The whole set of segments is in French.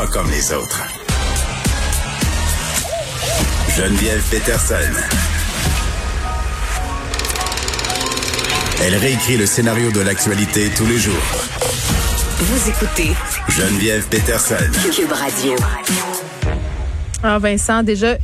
Pas comme les autres. Geneviève Peterson. Elle réécrit le scénario de l'actualité tous les jours. Vous écoutez Geneviève Peterson. Cube Radio. Ah Vincent, déjà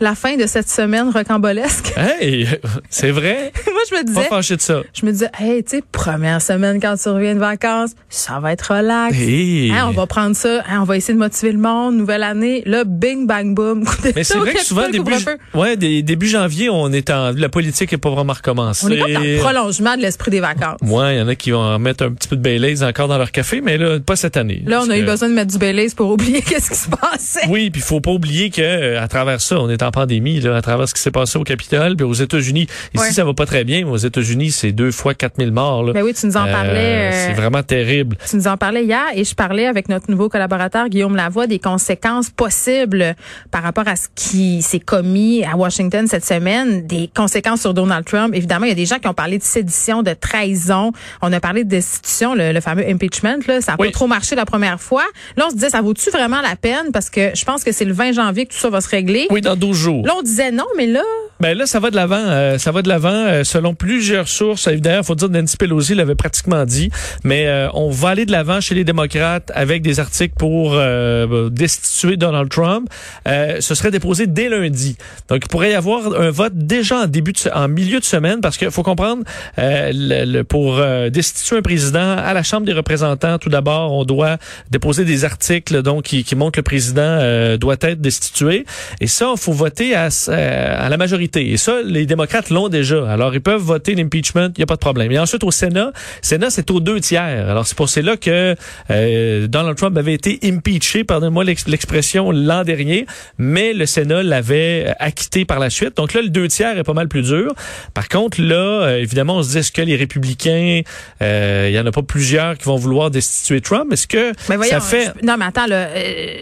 la fin de cette semaine rocambolesque. Hey, c'est vrai? Je me Pas disais, fâché de ça. je me disais, hey, tu sais, première semaine quand tu reviens de vacances, ça va être relax. Hey. Hein, on va prendre ça, hein, on va essayer de motiver le monde, nouvelle année, là, bing, bang, boom. Mais c'est vrai que souvent, début, ouais, des- début janvier, on est en, la politique n'est pas vraiment recommencée. On est comme dans le prolongement de l'esprit des vacances. Ouais, il y en a qui vont mettre un petit peu de Baileys encore dans leur café, mais là, pas cette année. Là, on a eu que- besoin de mettre du Baileys pour oublier qu'est-ce qui se passait. Oui, puis il faut pas oublier que euh, à travers ça, on est en pandémie, là, à travers ce qui s'est passé au Capitole, puis aux États-Unis. Ici, Ouais. ça va pas très bien, mais aux États-Unis, c'est deux fois 4000 morts. Là. Ben oui, tu nous en Euh, parlais. euh, c'est vraiment terrible. Tu nous en parlais hier et je parlais avec notre nouveau collaborateur Guillaume Lavoie des conséquences possibles par rapport à ce qui s'est commis à Washington cette semaine, des conséquences sur Donald Trump. Évidemment, il y a des gens qui ont parlé de sédition, de trahison. On a parlé de destitution, le, le fameux impeachment. Là, ça n'a Oui. pas trop marché la première fois. Là, on se disait, ça vaut-tu vraiment la peine? Parce que je pense que c'est le 20 janvier que tout ça va se régler. Oui, dans 12 jours. Là, on disait non, mais là, Ben là, ça va de l'avant. euh, ça va de l'avant euh, selon plusieurs sources. D'ailleurs, faut dire Nancy Pelosi l'avait pratiquement dit, mais euh, on va aller de l'avant chez les démocrates avec des articles pour euh, destituer Donald Trump. Euh, ce serait déposé dès lundi. Donc, il pourrait y avoir un vote déjà en début de, en milieu de semaine, parce qu'il faut comprendre, euh, le, le- pour destituer un président à la Chambre des représentants, tout d'abord, on doit déposer des articles donc qui, qui montrent que le président doit être destitué. Et ça, il faut voter à, à la majorité. Et ça, les démocrates l'ont déjà. Alors, ils peuvent voter l'impeachment, il n'y a pas de problème. Et ensuite, au Sénat, Sénat, c'est aux deux tiers. Alors, c'est pour cela que euh, Donald Trump avait été impeaché, pardonnez-moi l'ex- l'expression, l'an dernier, mais le Sénat l'avait euh, acquitté par la suite. Donc là, le deux tiers est pas mal plus dur. Par contre, là, euh, évidemment, on se dit, est-ce que les républicains, euh, il y en a pas plusieurs qui vont vouloir destituer Trump? Est-ce que mais voyons, ça fait... je- non, mais attends, là, euh,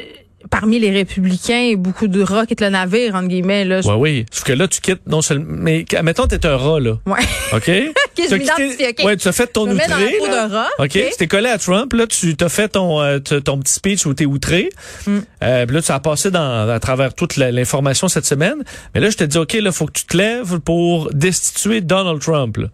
parmi les républicains, beaucoup de rats quittent le navire, entre guillemets, là. je- Oui, oui. Sauf que là, tu quittes non seulement... Mais mettons, t'es un rat, là. Ouais. OK? je quitté- OK. Ouais, tu as fait ton Je me mets dans outré. de rat, OK? OK. Tu t'es collé à Trump, là, tu t'as fait ton, euh, ton petit speech où t'es outré. Mm. Euh, puis là, tu as passé dans, à travers toute l'information cette semaine. Mais là, je te dis, OK, là, faut que tu te lèves pour destituer Donald Trump, là.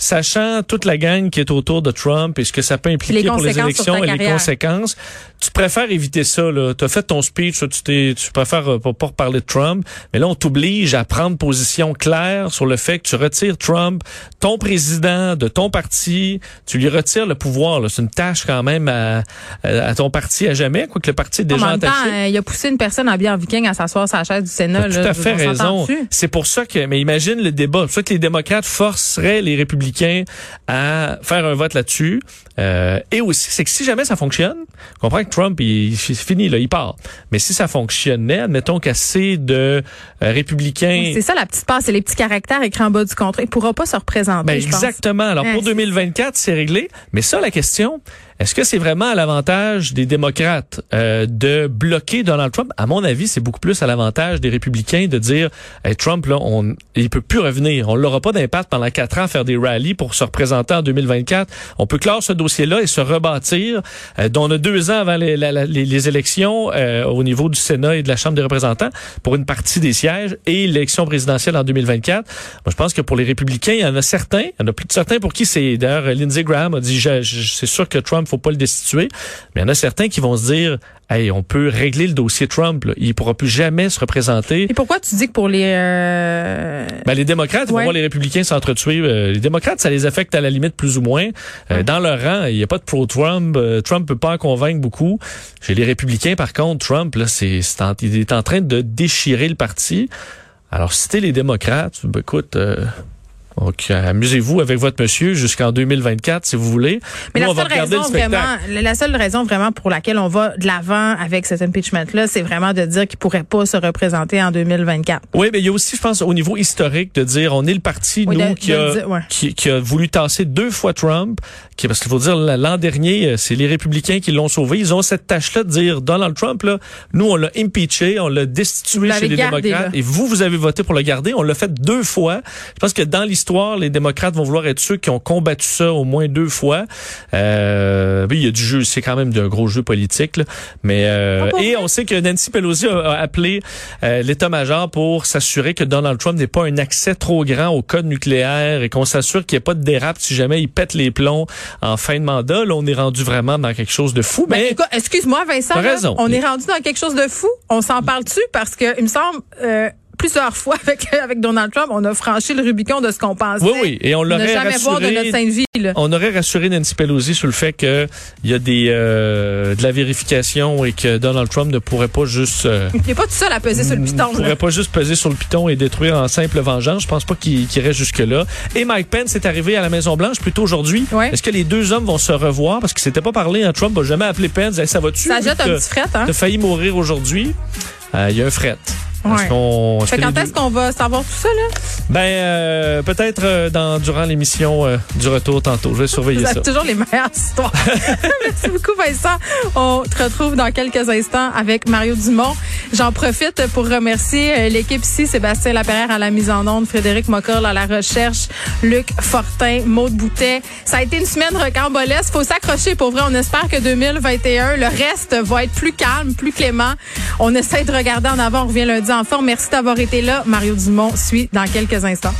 Sachant toute la gang qui est autour de Trump et ce que ça peut impliquer Les pour les élections et les conséquences, tu préfères éviter ça, là. Tu as fait ton speech, tu, t'es, tu préfères euh, pas, pas reparler de Trump. Mais là, on t'oblige à prendre position claire sur le fait que tu retires Trump, ton président de ton parti, tu lui retires le pouvoir. là. C'est une tâche quand même à, à ton parti à jamais, quoique le parti est En déjà même temps, entaché. euh, il a poussé une personne en viking à s'asseoir sur la chaise du Sénat. T'as là. tout à fait on raison. C'est pour ça que, mais imagine le débat. C'est pour ça que les démocrates forceraient les républicains à faire un vote là-dessus. Euh, et aussi, c'est que si jamais ça fonctionne, on comprend que Trump, il, c'est fini, là, il part. Mais si ça fonctionnait, admettons qu'assez de euh, républicains C'est ça la petite passe, c'est les petits caractères écrits en bas du contrat. Il pourra pas se représenter, Ben je pense. exactement. Alors pour c'est- 2024, c'est réglé. Mais ça, la question, est-ce que c'est vraiment à l'avantage des démocrates euh, de bloquer Donald Trump? À mon avis, c'est beaucoup plus à l'avantage des républicains de dire Hey, Trump là, on, il peut plus revenir. On l'aura pas d'impact pendant quatre ans à faire des rallyes pour se représenter en 2024. On peut clore ce dossier-là et se rebâtir. Euh, dont on a deux ans avant les, les- les élections euh, au niveau du Sénat et de la Chambre des représentants pour une partie des sièges et l'élection présidentielle en 2024. Moi, je pense que pour les républicains, il y en a certains, il y en a plus de certains pour qui c'est d'ailleurs Lindsey Graham a dit c'est sûr que Trump faut pas le destituer, mais il y en a certains qui vont se dire hey, on peut régler le dossier Trump, là. il pourra plus jamais se représenter. Et pourquoi tu dis que pour les euh, Ben, les démocrates ils vont Ouais. voir les républicains s'entretuer. Euh, les démocrates, ça les affecte à la limite plus ou moins. Euh, Ouais. Dans leur rang, il n'y a pas de pro-Trump. Trump peut pas en convaincre beaucoup. Chez les républicains, par contre, Trump, là, c'est, c'est en- il est en train de déchirer le parti. Alors, si t'es les démocrates, ben, écoute, euh, donc, amusez-vous avec votre monsieur jusqu'en 2024, si vous voulez. Mais Nous, la seule raison vraiment, la seule raison vraiment pour laquelle on va de l'avant avec cet impeachment-là, c'est vraiment de dire qu'il pourrait pas se représenter en 2024. Oui, mais il y a aussi, je pense, au niveau historique, de dire on est le parti, Oui, nous, de- qui, de a, dire, ouais. qui, qui a voulu tasser deux fois Trump, parce qu'il faut dire, l'an dernier, euh, c'est les républicains qui l'ont sauvé. Ils ont cette tâche-là de dire, Donald Trump, là, nous, on l'a impeaché, on l'a destitué chez les gardé, démocrates, là. et vous, vous avez voté pour le garder. On l'a fait deux fois. Je pense que dans l'histoire, les démocrates vont vouloir être ceux qui ont combattu ça au moins deux fois. Euh, oui, il y a du jeu, c'est quand même d'un gros jeu politique, là. mais euh, Ah, et on sait que Nancy Pelosi a, a appelé euh, l'état-major pour s'assurer que Donald Trump n'ait pas un accès trop grand au code nucléaire et qu'on s'assure qu'il n'y ait pas de dérape si jamais il pète les plombs en fin de mandat. Là, on est rendu vraiment dans quelque chose de fou. Ben, mais excuse-moi, Vincent. T'as là, raison. on est rendu dans quelque chose de fou. On s'en parle-tu? Parce que, il me semble, euh, plusieurs fois avec, avec Donald Trump, on a franchi le Rubicon de ce qu'on pensait. oui, oui, et on l'aurait jamais voir de rassuré. notre sainte vie, là. On aurait rassuré Nancy Pelosi sur le fait que il y a des euh, de la vérification et que Donald Trump ne pourrait pas juste euh, Il n'est pas tout seul à peser sur le piton, ne pourrait là. pas juste peser sur le piton et détruire en simple vengeance. Je pense pas qu'il qu'il irait jusque là. Et Mike Pence est arrivé à la Maison Blanche plutôt aujourd'hui. Ouais. Est-ce que les deux hommes vont se revoir? Parce qu'ils s'étaient pas parlé hein? Trump a jamais appelé Pence. Hey, ça va-tu? Ça jette un petit fret, hein? T'as failli mourir aujourd'hui. Euh, Il y a un fret. Ouais. Fait quand est-ce qu'on va savoir tout ça, là? Ben euh, peut-être euh, dans durant l'émission euh, du retour tantôt. Je vais surveiller Vous ça. toujours les meilleures histoires. Merci beaucoup, Vincent. On te retrouve dans quelques instants avec Mario Dumont. J'en profite pour remercier euh, l'équipe ici, Sébastien Laperrière à la mise en onde, Frédéric Mocorle à la recherche, Luc Fortin, Maude Boutet. Ça a été une semaine recambolesque. Faut s'accrocher pour vrai. On espère que 2021, le reste va être plus calme, plus clément. On essaie de regarder en avant. On revient lundi en forme. Merci d'avoir été là. Mario Dumont suit dans quelques instants.